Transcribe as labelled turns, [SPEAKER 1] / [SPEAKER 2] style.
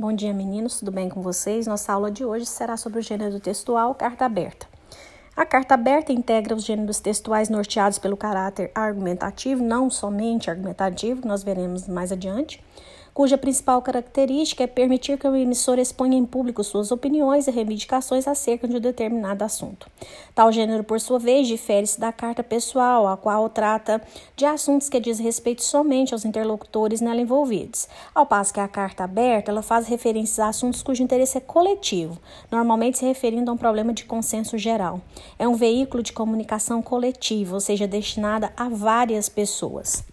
[SPEAKER 1] Bom dia, meninos, tudo bem com vocês? Nossa aula de hoje será sobre o gênero textual carta aberta. A carta aberta integra os gêneros textuais norteados pelo caráter argumentativo, não somente argumentativo, nós veremos mais adiante, cuja principal característica é permitir que o emissor exponha em público suas opiniões e reivindicações acerca de um determinado assunto. Tal gênero, por sua vez, difere-se da carta pessoal, a qual trata de assuntos que diz respeito somente aos interlocutores nela envolvidos, ao passo que a carta aberta ela faz referência a assuntos cujo interesse é coletivo, normalmente se referindo a um problema de consenso geral. É um veículo de comunicação coletiva, ou seja, destinada a várias pessoas.